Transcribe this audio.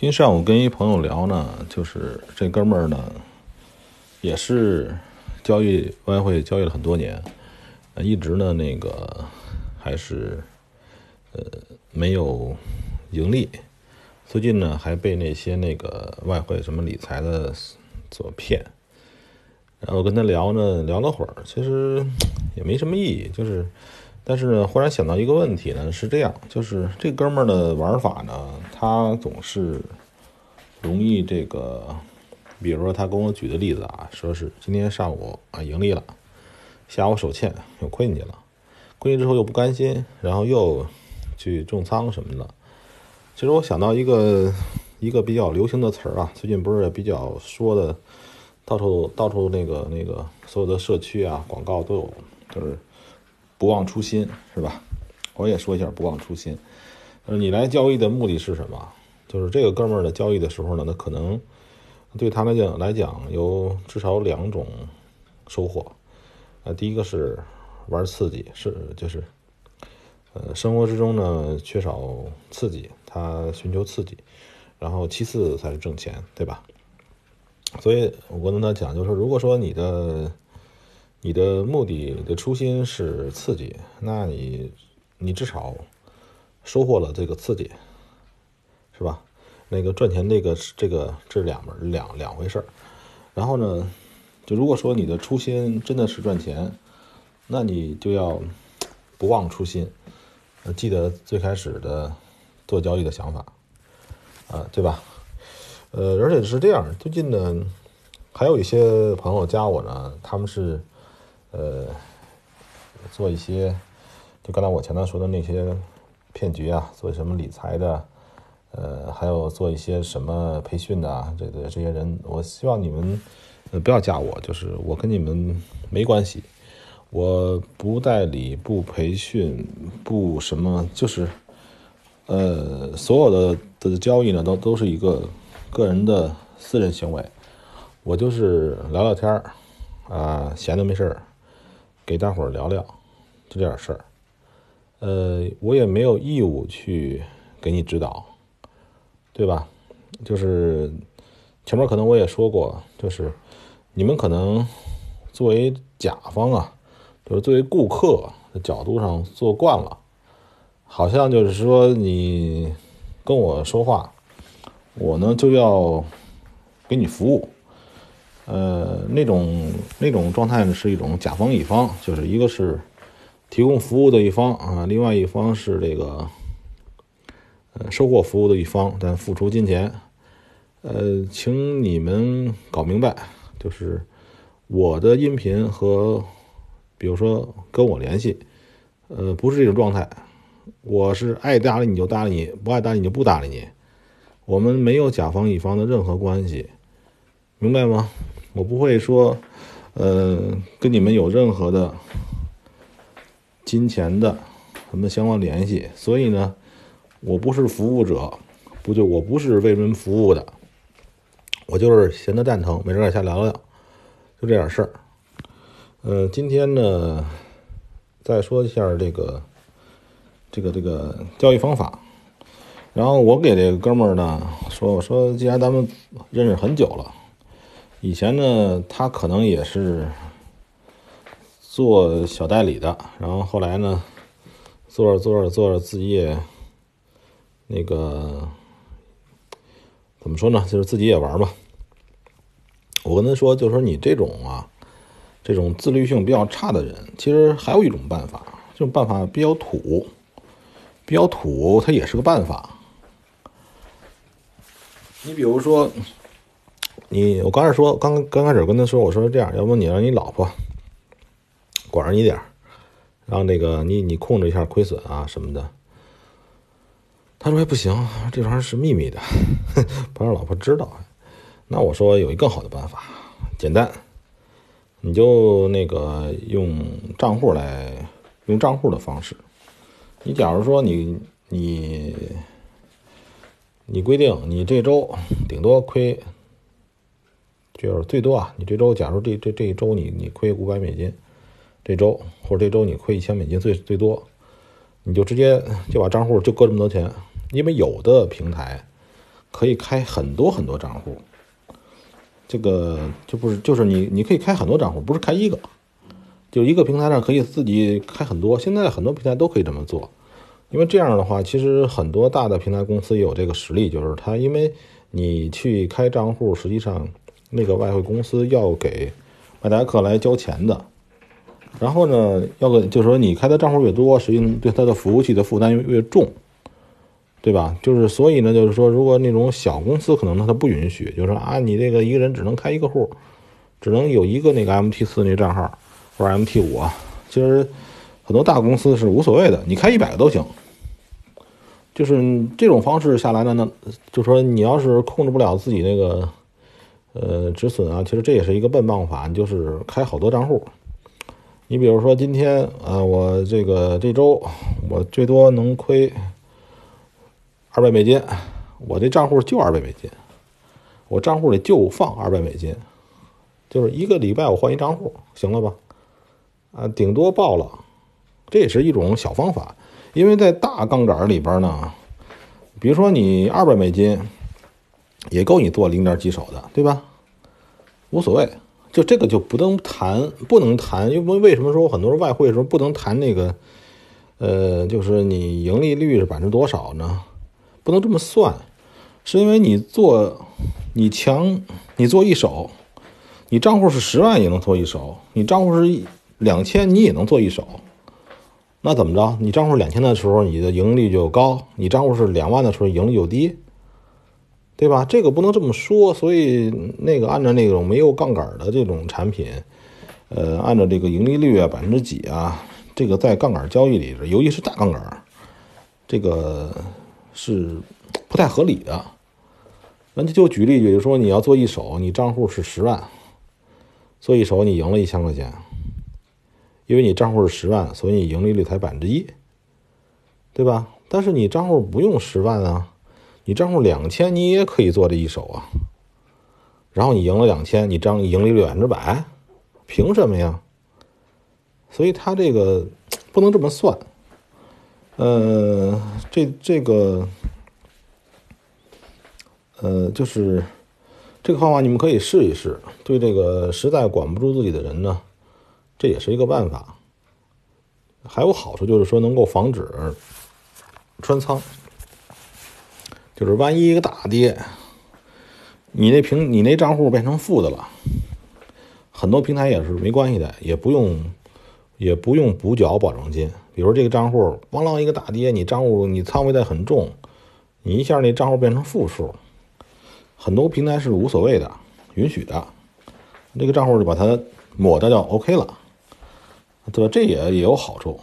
今天上午跟一朋友聊呢，就是这哥们儿呢，也是交易外汇交易了很多年，一直呢那个还是呃没有盈利。最近呢还被那些那个外汇什么理财的所骗。然后跟他聊呢，聊了会儿，其实也没什么意义，就是，但是呢，忽然想到一个问题呢，是这样，就是这哥们儿的玩法呢，他总是容易这个，比如说他跟我举的例子啊，说是今天上午啊盈利了，下午手欠又亏进去了，亏进之后又不甘心，然后又去重仓什么的。其实我想到一个一个比较流行的词儿啊，最近不是也比较说的。到处到处那个那个所有的社区啊广告都有，就是不忘初心是吧？我也说一下不忘初心。呃，你来交易的目的是什么？就是这个哥们儿的交易的时候呢，那可能对他来讲来讲有至少两种收获。啊，第一个是玩刺激，是就是呃生活之中呢缺少刺激，他寻求刺激，然后其次才是挣钱，对吧？所以我跟他讲，就是如果说你的你的目的你的初心是刺激，那你你至少收获了这个刺激，是吧？那个赚钱这个这个这两门两两回事儿。然后呢，就如果说你的初心真的是赚钱，那你就要不忘初心，记得最开始的做交易的想法，啊，对吧？呃，而且是这样，最近呢，还有一些朋友加我呢，他们是，呃，做一些，就刚才我前段说的那些骗局啊，做什么理财的，呃，还有做一些什么培训的，这个这些人，我希望你们不要加我，就是我跟你们没关系，我不代理，不培训，不什么，就是，呃，所有的的交易呢，都都是一个。个人的私人行为，我就是聊聊天儿，啊，闲的没事儿，给大伙儿聊聊，就这点事儿。呃，我也没有义务去给你指导，对吧？就是前面可能我也说过，就是你们可能作为甲方啊，就是作为顾客的角度上做惯了，好像就是说你跟我说话。我呢就要给你服务，呃，那种那种状态呢是一种甲方乙方，就是一个是提供服务的一方啊，另外一方是这个呃收获服务的一方，但付出金钱。呃，请你们搞明白，就是我的音频和比如说跟我联系，呃，不是这种状态，我是爱搭理你就搭理你，不爱搭理你就不搭理你。我们没有甲方乙方的任何关系，明白吗？我不会说，呃，跟你们有任何的金钱的什么相关联系。所以呢，我不是服务者，不就我不是为人服务的，我就是闲得蛋疼，没事儿瞎聊聊，就这点事儿。呃，今天呢，再说一下这个这个这个交易方法。然后我给这个哥们儿呢说：“我说，既然咱们认识很久了，以前呢他可能也是做小代理的，然后后来呢做着做着做着自己也那个怎么说呢，就是自己也玩嘛。我跟他说，就说你这种啊，这种自律性比较差的人，其实还有一种办法，这种办法比较土，比较土，它也是个办法。”你比如说，你我刚才说刚刚开始跟他说，我说这样，要不你让你老婆管着你点儿，让那个你你控制一下亏损啊什么的。他说不行，这玩意儿是秘密的，不让老婆知道。那我说有一更好的办法，简单，你就那个用账户来用账户的方式。你假如说你你。你规定你这周顶多亏，就是最多啊。你这周假如这这这一周你你亏五百美金，这周或者这周你亏一千美金最最多，你就直接就把账户就搁这么多钱。因为有的平台可以开很多很多账户。这个就不是，就是你你可以开很多账户，不是开一个，就一个平台上可以自己开很多。现在很多平台都可以这么做，因为这样的话，其实很多大的平台公司也有这个实力，就是它因为你去开账户，实际上那个外汇公司要给外达客来交钱的。然后呢，要个就是说你开的账户越多，实际对它的服务器的负担越重。对吧？就是所以呢，就是说，如果那种小公司可能呢，他不允许，就是说啊，你这个一个人只能开一个户，只能有一个那个 MT 四那账号或者 MT 五啊。其实很多大公司是无所谓的，你开一百个都行。就是这种方式下来呢，那就说你要是控制不了自己那个呃止损啊，其实这也是一个笨办法，就是开好多账户。你比如说今天啊，我这个这周我最多能亏。二百美金，我这账户就二百美金，我账户里就放二百美金，就是一个礼拜我换一账户，行了吧？啊，顶多爆了，这也是一种小方法。因为在大杠杆里边呢，比如说你二百美金，也够你做零点几手的，对吧？无所谓，就这个就不能谈，不能谈，因为为什么说很多人外汇的时候不能谈那个？呃，就是你盈利率是百分之多少呢？不能这么算，是因为你做，你强，你做一手，你账户是十万也能做一手，你账户是两千你也能做一手，那怎么着？你账户两千的时候，你的盈利就高；你账户是两万的时候，盈利就低，对吧？这个不能这么说，所以那个按照那种没有杠杆的这种产品，呃，按照这个盈利率啊，百分之几啊，这个在杠杆交易里尤其是大杠杆，这个。是不太合理的。那就举例，比如说你要做一手，你账户是十万，做一手你赢了一千块钱，因为你账户是十万，所以你盈利率才百分之一，对吧？但是你账户不用十万啊，你账户两千，你也可以做这一手啊。然后你赢了两千，你账盈利率百分之百，凭什么呀？所以他这个不能这么算。呃，这这个，呃，就是这个方法，你们可以试一试。对这个实在管不住自己的人呢，这也是一个办法。还有好处就是说，能够防止穿仓。就是万一一个大跌，你那平你那账户变成负的了，很多平台也是没关系的，也不用也不用补缴保证金。比如这个账户咣啷一个大跌，你账户你仓位在很重，你一下那账户变成负数，很多平台是无所谓的，允许的，这个账户就把它抹掉就 OK 了，对吧？这也也有好处。